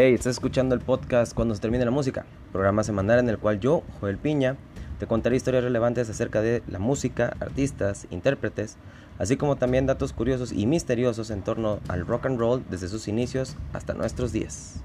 Hey, estás escuchando el podcast Cuando se termine la música, programa semanal en el cual yo, Joel Piña, te contaré historias relevantes acerca de la música, artistas, intérpretes, así como también datos curiosos y misteriosos en torno al rock and roll desde sus inicios hasta nuestros días.